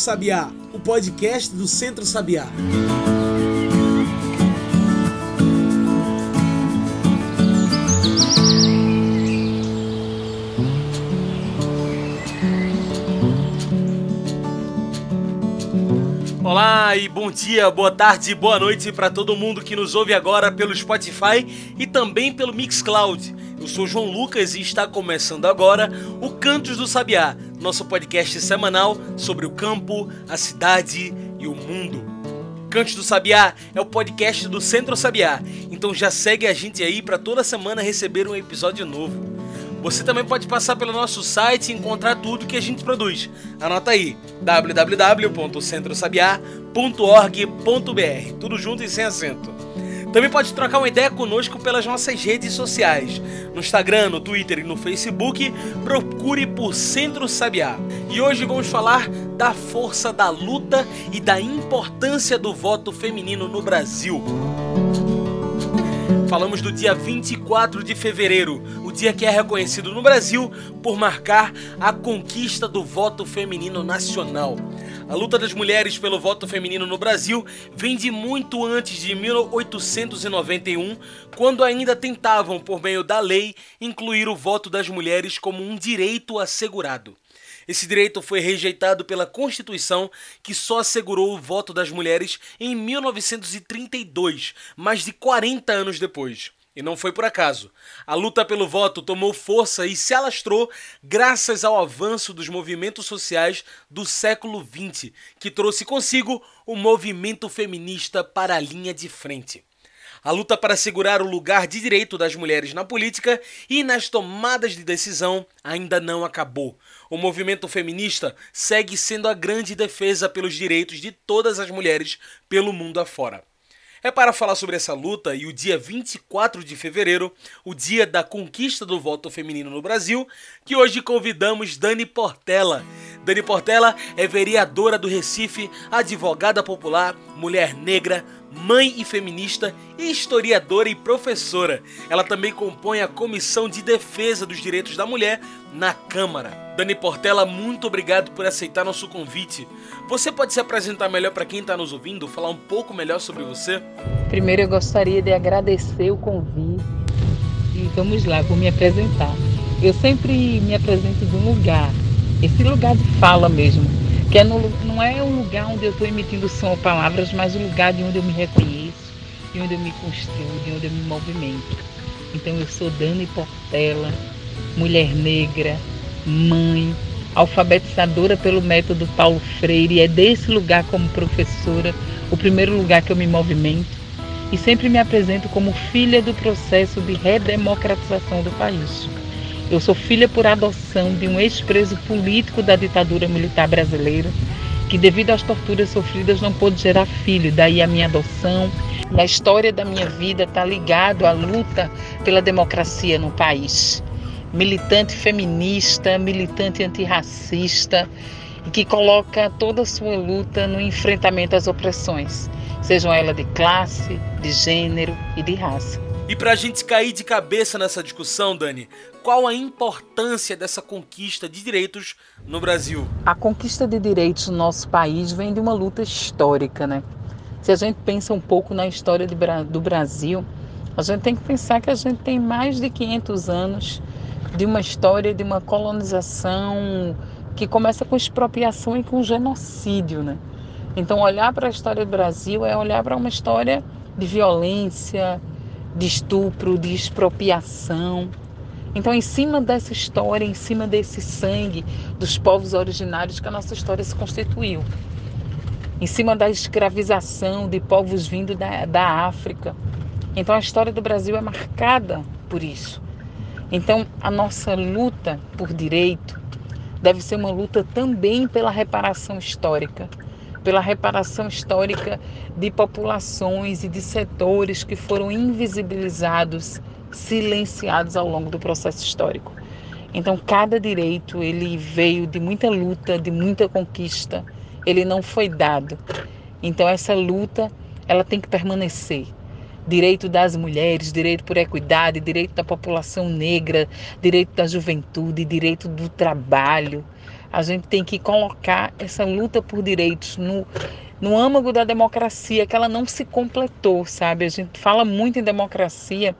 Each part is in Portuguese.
Sabiá, o podcast do Centro Sabiá. Olá e bom dia, boa tarde, boa noite para todo mundo que nos ouve agora pelo Spotify e também pelo Mixcloud. Eu sou João Lucas e está começando agora o Cantos do Sabiá, nosso podcast semanal sobre o campo, a cidade e o mundo. Cantos do Sabiá é o podcast do Centro Sabiá, então já segue a gente aí para toda semana receber um episódio novo. Você também pode passar pelo nosso site e encontrar tudo que a gente produz. Anota aí: www.centrosabiá.org.br. Tudo junto e sem acento. Também pode trocar uma ideia conosco pelas nossas redes sociais. No Instagram, no Twitter e no Facebook, procure por Centro Sabiá. E hoje vamos falar da força da luta e da importância do voto feminino no Brasil. Falamos do dia 24 de fevereiro, o dia que é reconhecido no Brasil por marcar a conquista do voto feminino nacional. A luta das mulheres pelo voto feminino no Brasil vem de muito antes de 1891, quando ainda tentavam, por meio da lei, incluir o voto das mulheres como um direito assegurado. Esse direito foi rejeitado pela Constituição, que só assegurou o voto das mulheres em 1932, mais de 40 anos depois. E não foi por acaso. A luta pelo voto tomou força e se alastrou graças ao avanço dos movimentos sociais do século XX, que trouxe consigo o movimento feminista para a linha de frente. A luta para assegurar o lugar de direito das mulheres na política e nas tomadas de decisão ainda não acabou. O movimento feminista segue sendo a grande defesa pelos direitos de todas as mulheres pelo mundo afora. É para falar sobre essa luta e o dia 24 de fevereiro, o dia da conquista do voto feminino no Brasil, que hoje convidamos Dani Portela. Dani Portela é vereadora do Recife, advogada popular, mulher negra, mãe e feminista, historiadora e professora. Ela também compõe a Comissão de Defesa dos Direitos da Mulher na Câmara. Dani Portela, muito obrigado por aceitar nosso convite. Você pode se apresentar melhor para quem está nos ouvindo, falar um pouco melhor sobre você? Primeiro eu gostaria de agradecer o convite e vamos lá, vou me apresentar. Eu sempre me apresento de um lugar, esse lugar de fala mesmo que é no, não é um lugar onde eu estou emitindo som ou palavras, mas o um lugar de onde eu me reconheço, de onde eu me construo, de onde eu me movimento. Então eu sou Dani Portela, mulher negra, mãe, alfabetizadora pelo método Paulo Freire, e é desse lugar como professora, o primeiro lugar que eu me movimento, e sempre me apresento como filha do processo de redemocratização do país. Eu sou filha por adoção de um ex-preso político da ditadura militar brasileira, que devido às torturas sofridas não pôde gerar filho, daí a minha adoção. A história da minha vida está ligado à luta pela democracia no país. Militante feminista, militante antirracista, e que coloca toda a sua luta no enfrentamento às opressões, sejam elas de classe, de gênero e de raça. E para a gente cair de cabeça nessa discussão, Dani, qual a importância dessa conquista de direitos no Brasil? A conquista de direitos no nosso país vem de uma luta histórica, né? Se a gente pensa um pouco na história do Brasil, a gente tem que pensar que a gente tem mais de 500 anos de uma história de uma colonização que começa com expropriação e com genocídio, né? Então, olhar para a história do Brasil é olhar para uma história de violência, de estupro, de expropriação. Então, em cima dessa história, em cima desse sangue dos povos originários que a nossa história se constituiu, em cima da escravização de povos vindos da, da África. Então, a história do Brasil é marcada por isso. Então, a nossa luta por direito deve ser uma luta também pela reparação histórica pela reparação histórica de populações e de setores que foram invisibilizados, silenciados ao longo do processo histórico. Então, cada direito ele veio de muita luta, de muita conquista. Ele não foi dado. Então, essa luta ela tem que permanecer. Direito das mulheres, direito por equidade, direito da população negra, direito da juventude, direito do trabalho, A gente tem que colocar essa luta por direitos no no âmago da democracia, que ela não se completou, sabe? A gente fala muito em democracia,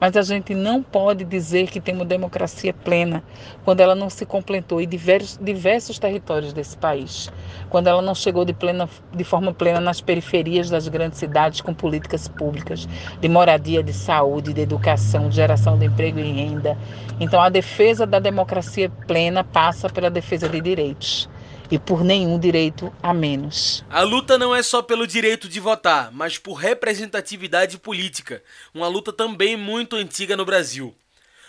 mas a gente não pode dizer que tem uma democracia plena quando ela não se completou em diversos, diversos territórios desse país. Quando ela não chegou de, plena, de forma plena nas periferias das grandes cidades com políticas públicas de moradia, de saúde, de educação, de geração de emprego e renda. Então, a defesa da democracia plena passa pela defesa de direitos e por nenhum direito a menos. A luta não é só pelo direito de votar, mas por representatividade política, uma luta também muito antiga no Brasil.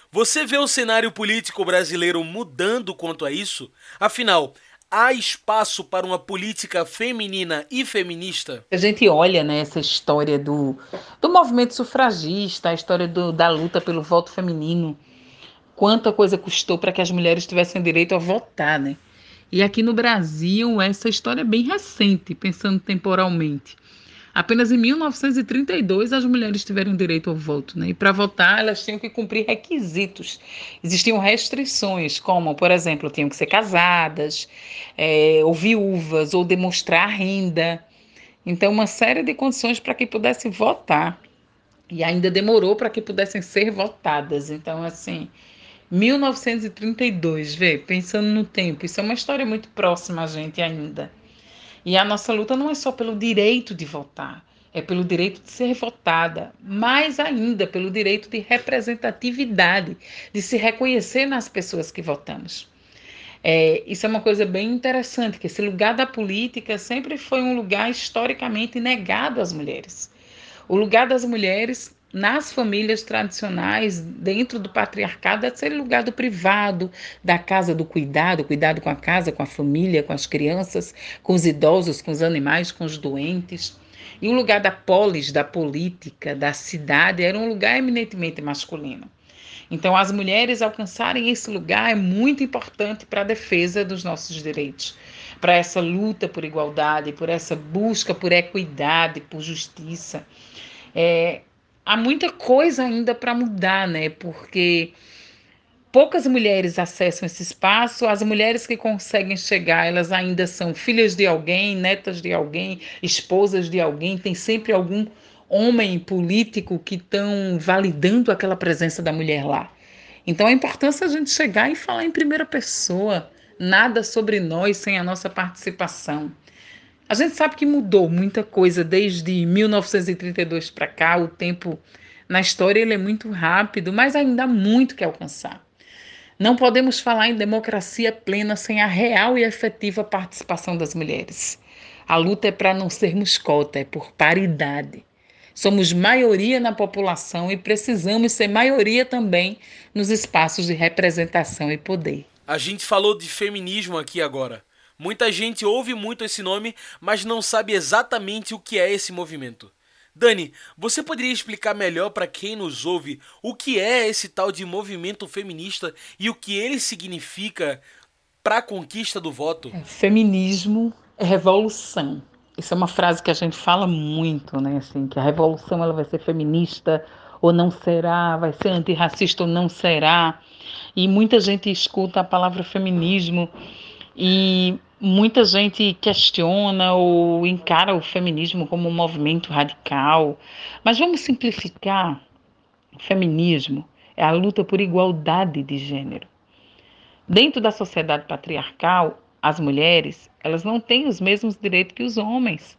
Você vê o cenário político brasileiro mudando quanto a isso? Afinal, há espaço para uma política feminina e feminista? A gente olha né, essa história do, do movimento sufragista, a história do, da luta pelo voto feminino, quanta coisa custou para que as mulheres tivessem direito a votar, né? E aqui no Brasil, essa história é bem recente, pensando temporalmente. Apenas em 1932 as mulheres tiveram direito ao voto, né? E para votar elas tinham que cumprir requisitos. Existiam restrições, como, por exemplo, tinham que ser casadas, é, ou viúvas, ou demonstrar renda. Então, uma série de condições para que pudessem votar. E ainda demorou para que pudessem ser votadas. Então, assim, 1932, vê, pensando no tempo, isso é uma história muito próxima a gente ainda. E a nossa luta não é só pelo direito de votar, é pelo direito de ser votada, mais ainda pelo direito de representatividade, de se reconhecer nas pessoas que votamos. É, isso é uma coisa bem interessante, que esse lugar da política sempre foi um lugar historicamente negado às mulheres. O lugar das mulheres nas famílias tradicionais, dentro do patriarcado, é ser lugar do privado, da casa do cuidado, cuidado com a casa, com a família, com as crianças, com os idosos, com os animais, com os doentes. E o lugar da polis, da política, da cidade, era um lugar eminentemente masculino. Então, as mulheres alcançarem esse lugar é muito importante para a defesa dos nossos direitos, para essa luta por igualdade, por essa busca por equidade, por justiça. É, há muita coisa ainda para mudar, né? Porque poucas mulheres acessam esse espaço, as mulheres que conseguem chegar, elas ainda são filhas de alguém, netas de alguém, esposas de alguém, tem sempre algum homem político que estão validando aquela presença da mulher lá. Então a importância é a gente chegar e falar em primeira pessoa, nada sobre nós sem a nossa participação. A gente sabe que mudou muita coisa desde 1932 para cá, o tempo na história ele é muito rápido, mas ainda há muito que alcançar. Não podemos falar em democracia plena sem a real e efetiva participação das mulheres. A luta é para não sermos cota, é por paridade. Somos maioria na população e precisamos ser maioria também nos espaços de representação e poder. A gente falou de feminismo aqui agora. Muita gente ouve muito esse nome, mas não sabe exatamente o que é esse movimento. Dani, você poderia explicar melhor para quem nos ouve o que é esse tal de movimento feminista e o que ele significa para a conquista do voto? É, feminismo é revolução. Isso é uma frase que a gente fala muito, né? Assim, que a revolução ela vai ser feminista ou não será, vai ser antirracista ou não será. E muita gente escuta a palavra feminismo e muita gente questiona ou encara o feminismo como um movimento radical. Mas vamos simplificar: o feminismo é a luta por igualdade de gênero. Dentro da sociedade patriarcal, as mulheres, elas não têm os mesmos direitos que os homens.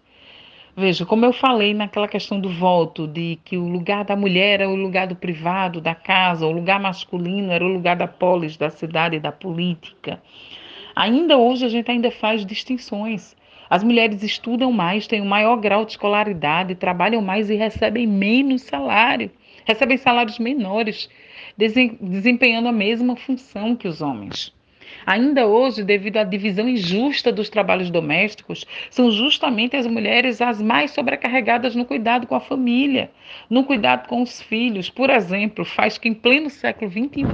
Veja, como eu falei naquela questão do voto, de que o lugar da mulher era o lugar do privado, da casa, o lugar masculino era o lugar da polis, da cidade, da política. Ainda hoje a gente ainda faz distinções. As mulheres estudam mais, têm um maior grau de escolaridade, trabalham mais e recebem menos salário, recebem salários menores, desempenhando a mesma função que os homens. Ainda hoje, devido à divisão injusta dos trabalhos domésticos, são justamente as mulheres as mais sobrecarregadas no cuidado com a família, no cuidado com os filhos. Por exemplo, faz que em pleno século XXI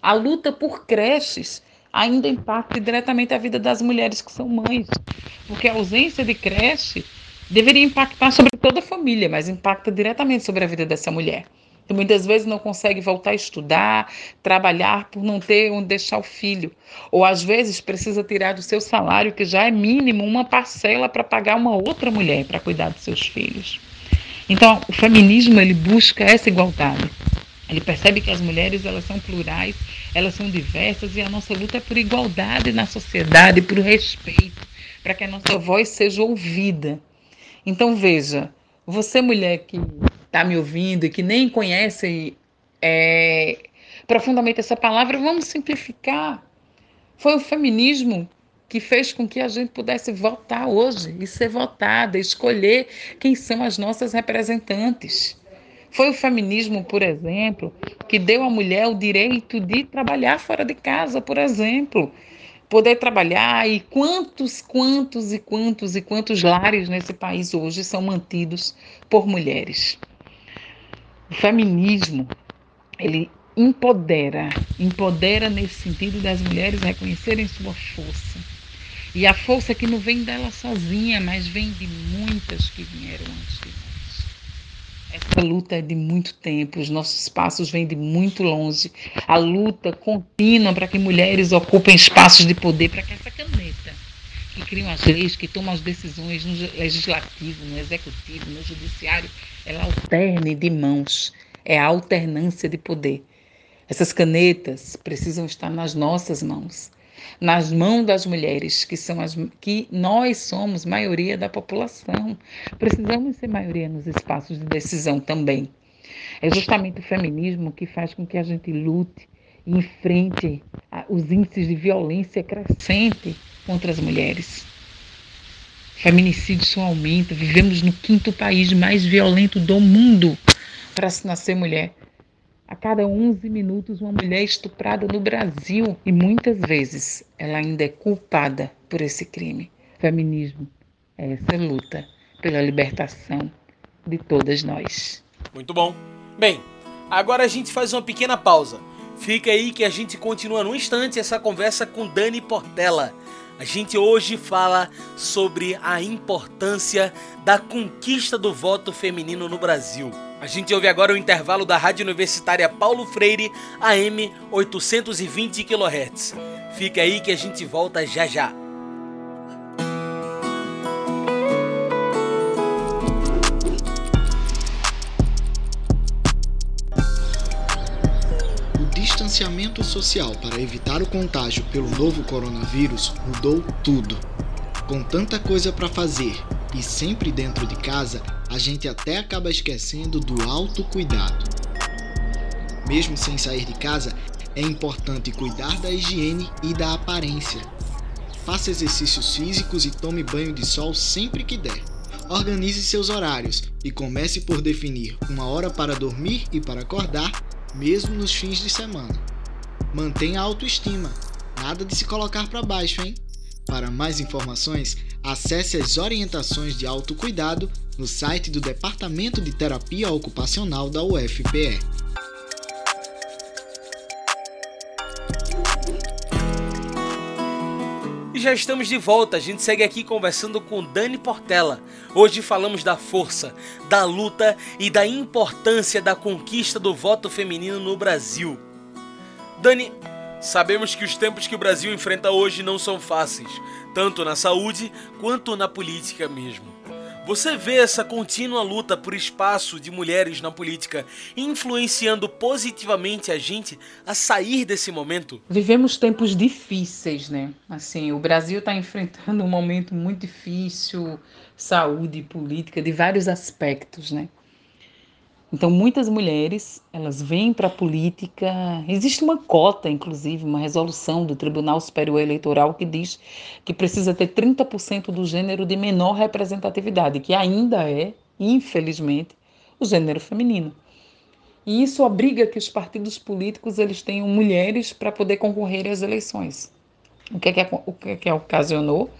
a luta por creches ainda impacta diretamente a vida das mulheres que são mães, porque a ausência de creche deveria impactar sobre toda a família, mas impacta diretamente sobre a vida dessa mulher. que muitas vezes não consegue voltar a estudar, trabalhar por não ter onde deixar o filho, ou às vezes precisa tirar do seu salário, que já é mínimo, uma parcela para pagar uma outra mulher para cuidar dos seus filhos. Então, o feminismo ele busca essa igualdade. Ele percebe que as mulheres elas são plurais, elas são diversas e a nossa luta é por igualdade na sociedade, por respeito, para que a nossa voz seja ouvida. Então veja, você mulher que está me ouvindo e que nem conhece é, profundamente essa palavra, vamos simplificar. Foi o feminismo que fez com que a gente pudesse votar hoje e ser votada, escolher quem são as nossas representantes. Foi o feminismo, por exemplo, que deu à mulher o direito de trabalhar fora de casa, por exemplo. Poder trabalhar e quantos, quantos e quantos e quantos lares nesse país hoje são mantidos por mulheres. O feminismo, ele empodera, empodera nesse sentido das mulheres reconhecerem sua força. E a força que não vem dela sozinha, mas vem de muitas que vieram antes de nós. Essa luta é de muito tempo, os nossos passos vêm de muito longe. A luta contínua para que mulheres ocupem espaços de poder, para que essa caneta que criam as leis, que tomam as decisões no legislativo, no executivo, no judiciário, ela alterne de mãos. É a alternância de poder. Essas canetas precisam estar nas nossas mãos, nas mãos das mulheres, que são as que nós somos maioria da população. Precisamos ser maioria nos espaços de decisão também. É justamente o feminismo que faz com que a gente lute e enfrente os índices de violência crescente contra as mulheres. Feminicídio só aumenta. Vivemos no quinto país mais violento do mundo para se nascer mulher. A cada 11 minutos, uma mulher é estuprada no Brasil. E muitas vezes ela ainda é culpada por esse crime. Feminismo é essa luta pela libertação de todas nós. Muito bom. Bem, agora a gente faz uma pequena pausa. Fica aí que a gente continua no instante essa conversa com Dani Portela. A gente hoje fala sobre a importância da conquista do voto feminino no Brasil. A gente ouve agora o intervalo da Rádio Universitária Paulo Freire, AM 820 kHz. Fica aí que a gente volta já já. distanciamento social para evitar o contágio pelo novo coronavírus mudou tudo. Com tanta coisa para fazer e sempre dentro de casa, a gente até acaba esquecendo do autocuidado. Mesmo sem sair de casa, é importante cuidar da higiene e da aparência. Faça exercícios físicos e tome banho de sol sempre que der. Organize seus horários e comece por definir uma hora para dormir e para acordar, mesmo nos fins de semana. Mantenha a autoestima. Nada de se colocar para baixo, hein? Para mais informações, acesse as orientações de autocuidado no site do Departamento de Terapia Ocupacional da UFPE. E já estamos de volta, a gente segue aqui conversando com Dani Portela. Hoje falamos da força, da luta e da importância da conquista do voto feminino no Brasil. Dani, sabemos que os tempos que o Brasil enfrenta hoje não são fáceis, tanto na saúde quanto na política mesmo. Você vê essa contínua luta por espaço de mulheres na política influenciando positivamente a gente a sair desse momento? Vivemos tempos difíceis, né? Assim, o Brasil está enfrentando um momento muito difícil, saúde política, de vários aspectos, né? Então, muitas mulheres, elas vêm para a política. Existe uma cota, inclusive, uma resolução do Tribunal Superior Eleitoral que diz que precisa ter 30% do gênero de menor representatividade, que ainda é, infelizmente, o gênero feminino. E isso obriga que os partidos políticos eles tenham mulheres para poder concorrer às eleições. O que é que, o que, é que ocasionou?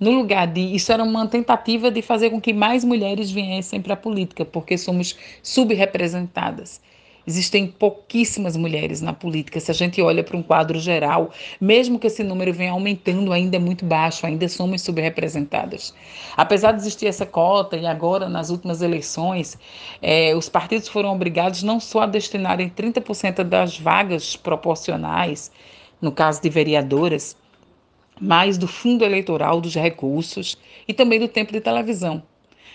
No lugar de. Isso era uma tentativa de fazer com que mais mulheres viessem para a política, porque somos subrepresentadas. Existem pouquíssimas mulheres na política. Se a gente olha para um quadro geral, mesmo que esse número venha aumentando, ainda é muito baixo, ainda somos subrepresentadas. Apesar de existir essa cota, e agora nas últimas eleições, é, os partidos foram obrigados não só a destinarem 30% das vagas proporcionais, no caso de vereadoras, mas do fundo eleitoral, dos recursos e também do tempo de televisão.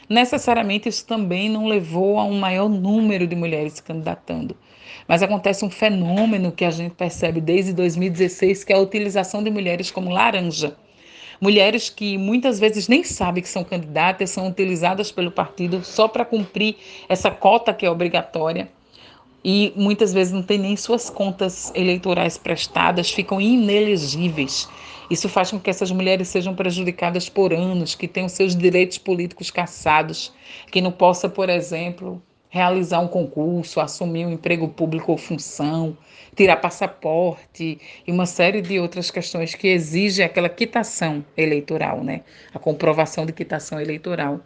Necessariamente isso também não levou a um maior número de mulheres se candidatando. Mas acontece um fenômeno que a gente percebe desde 2016, que é a utilização de mulheres como laranja. Mulheres que muitas vezes nem sabem que são candidatas, são utilizadas pelo partido só para cumprir essa cota que é obrigatória e muitas vezes não tem nem suas contas eleitorais prestadas, ficam inelegíveis. Isso faz com que essas mulheres sejam prejudicadas por anos, que tenham seus direitos políticos cassados, que não possa, por exemplo, realizar um concurso, assumir um emprego público ou função, tirar passaporte e uma série de outras questões que exigem aquela quitação eleitoral, né? A comprovação de quitação eleitoral.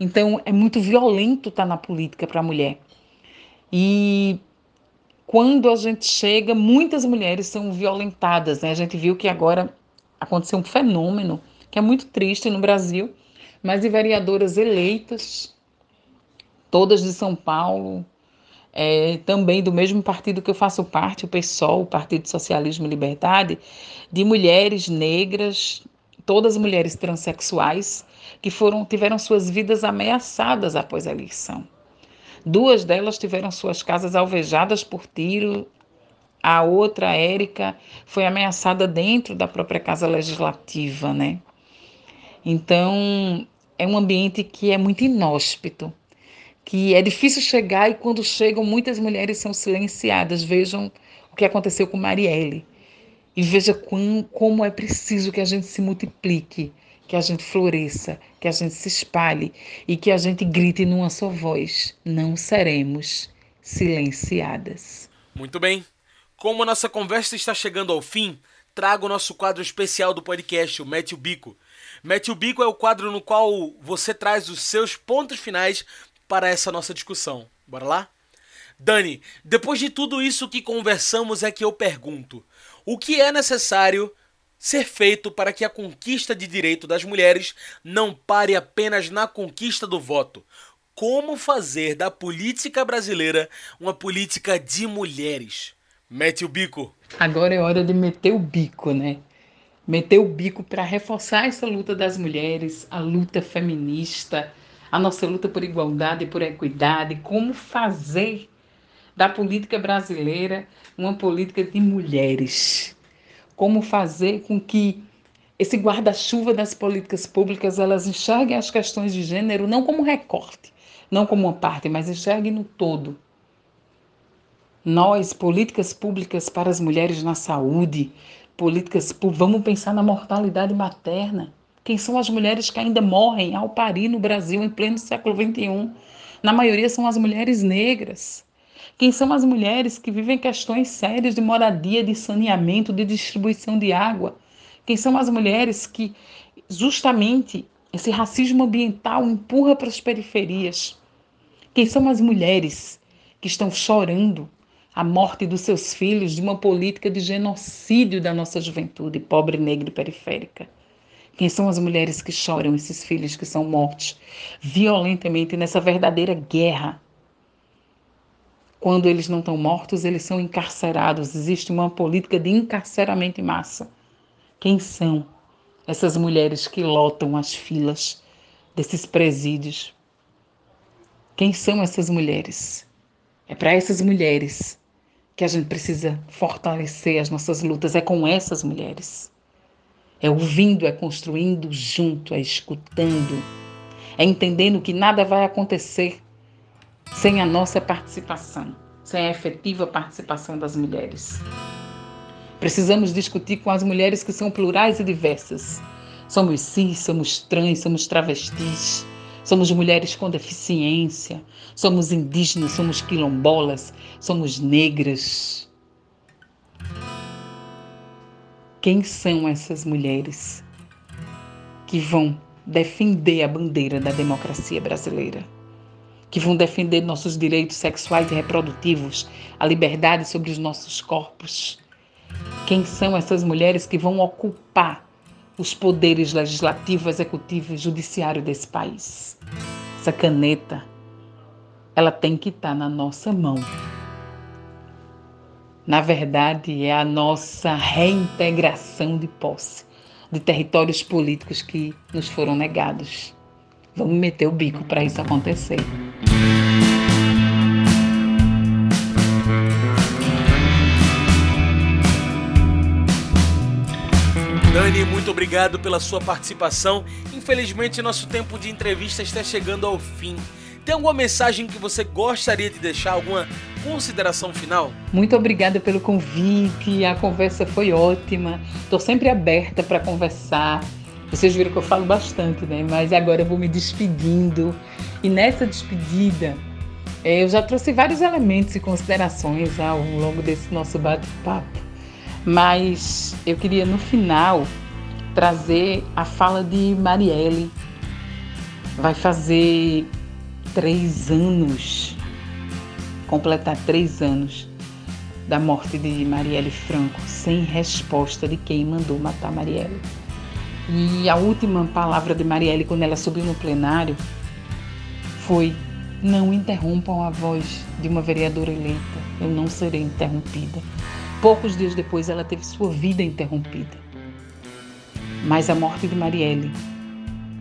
Então, é muito violento estar na política para a mulher. E quando a gente chega, muitas mulheres são violentadas, né? A gente viu que agora aconteceu um fenômeno que é muito triste no Brasil, mas de vereadoras eleitas, todas de São Paulo, é, também do mesmo partido que eu faço parte, o PSOL, o Partido Socialismo e Liberdade, de mulheres negras, todas mulheres transexuais, que foram tiveram suas vidas ameaçadas após a eleição. Duas delas tiveram suas casas alvejadas por tiro a outra, Érica, foi ameaçada dentro da própria Casa Legislativa, né? Então, é um ambiente que é muito inóspito, que é difícil chegar e quando chegam, muitas mulheres são silenciadas. Vejam o que aconteceu com Marielle. E veja como é preciso que a gente se multiplique, que a gente floresça, que a gente se espalhe e que a gente grite numa só voz: não seremos silenciadas. Muito bem. Como a nossa conversa está chegando ao fim, trago o nosso quadro especial do podcast, o Mete o Bico. Mete o Bico é o quadro no qual você traz os seus pontos finais para essa nossa discussão. Bora lá? Dani, depois de tudo isso que conversamos é que eu pergunto: o que é necessário ser feito para que a conquista de direito das mulheres não pare apenas na conquista do voto? Como fazer da política brasileira uma política de mulheres? Mete o bico. Agora é hora de meter o bico, né? Meter o bico para reforçar essa luta das mulheres, a luta feminista, a nossa luta por igualdade e por equidade, como fazer da política brasileira uma política de mulheres. Como fazer com que esse guarda-chuva das políticas públicas elas enxerguem as questões de gênero não como recorte, não como uma parte, mas enxerguem no todo nós, políticas públicas para as mulheres na saúde, políticas, vamos pensar na mortalidade materna. Quem são as mulheres que ainda morrem ao parir no Brasil em pleno século XXI? Na maioria são as mulheres negras. Quem são as mulheres que vivem questões sérias de moradia, de saneamento, de distribuição de água? Quem são as mulheres que, justamente, esse racismo ambiental empurra para as periferias? Quem são as mulheres que estão chorando a morte dos seus filhos de uma política de genocídio da nossa juventude pobre, negra e periférica. Quem são as mulheres que choram esses filhos que são mortos violentamente nessa verdadeira guerra? Quando eles não estão mortos, eles são encarcerados. Existe uma política de encarceramento em massa. Quem são essas mulheres que lotam as filas desses presídios? Quem são essas mulheres? É para essas mulheres que a gente precisa fortalecer as nossas lutas é com essas mulheres. É ouvindo, é construindo junto, é escutando, é entendendo que nada vai acontecer sem a nossa participação, sem a efetiva participação das mulheres. Precisamos discutir com as mulheres que são plurais e diversas. Somos cis, somos trans, somos travestis, somos mulheres com deficiência, somos indígenas, somos quilombolas, somos negras. Quem são essas mulheres que vão defender a bandeira da democracia brasileira? que vão defender nossos direitos sexuais e reprodutivos, a liberdade sobre os nossos corpos. Quem são essas mulheres que vão ocupar os poderes legislativo, executivo e judiciário desse país? Essa caneta, ela tem que estar na nossa mão. Na verdade, é a nossa reintegração de posse de territórios políticos que nos foram negados. Vamos meter o bico para isso acontecer. Dani, muito obrigado pela sua participação. Infelizmente, nosso tempo de entrevista está chegando ao fim. Tem alguma mensagem que você gostaria de deixar? Alguma consideração final? Muito obrigada pelo convite. A conversa foi ótima. Estou sempre aberta para conversar. Vocês viram que eu falo bastante, né? Mas agora eu vou me despedindo. E nessa despedida, é, eu já trouxe vários elementos e considerações ao longo desse nosso bate-papo. Mas eu queria, no final, trazer a fala de Marielle. Vai fazer três anos, completar três anos da morte de Marielle Franco, sem resposta de quem mandou matar Marielle. E a última palavra de Marielle, quando ela subiu no plenário, foi: Não interrompam a voz de uma vereadora eleita, eu não serei interrompida. Poucos dias depois, ela teve sua vida interrompida. Mas a morte de Marielle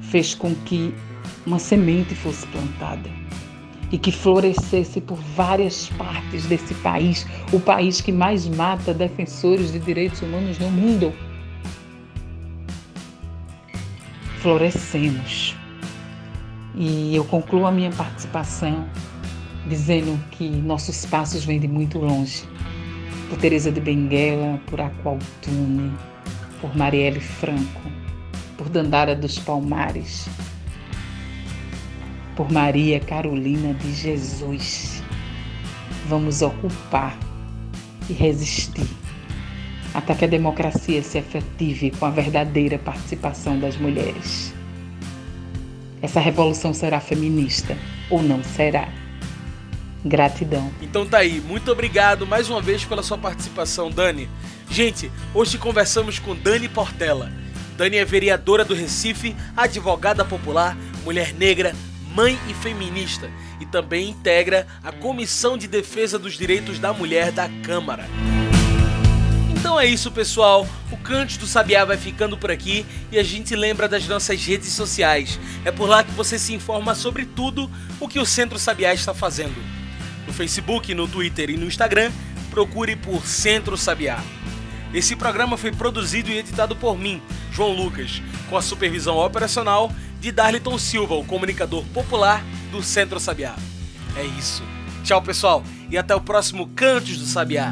fez com que uma semente fosse plantada e que florescesse por várias partes desse país, o país que mais mata defensores de direitos humanos no mundo. florescemos. E eu concluo a minha participação dizendo que nossos passos vêm de muito longe. Por Teresa de Benguela, por Aqualtune, por Marielle Franco, por Dandara dos Palmares, por Maria Carolina de Jesus. Vamos ocupar e resistir até que a democracia se efetive com a verdadeira participação das mulheres. Essa revolução será feminista ou não será? Gratidão. Então tá aí, muito obrigado mais uma vez pela sua participação, Dani. Gente, hoje conversamos com Dani Portela. Dani é vereadora do Recife, advogada popular, mulher negra, mãe e feminista e também integra a Comissão de Defesa dos Direitos da Mulher da Câmara. Então é isso, pessoal. O Cantos do Sabiá vai ficando por aqui e a gente lembra das nossas redes sociais. É por lá que você se informa sobre tudo o que o Centro Sabiá está fazendo. No Facebook, no Twitter e no Instagram, procure por Centro Sabiá. Esse programa foi produzido e editado por mim, João Lucas, com a supervisão operacional de Darliton Silva, o comunicador popular do Centro Sabiá. É isso. Tchau, pessoal, e até o próximo Cantos do Sabiá.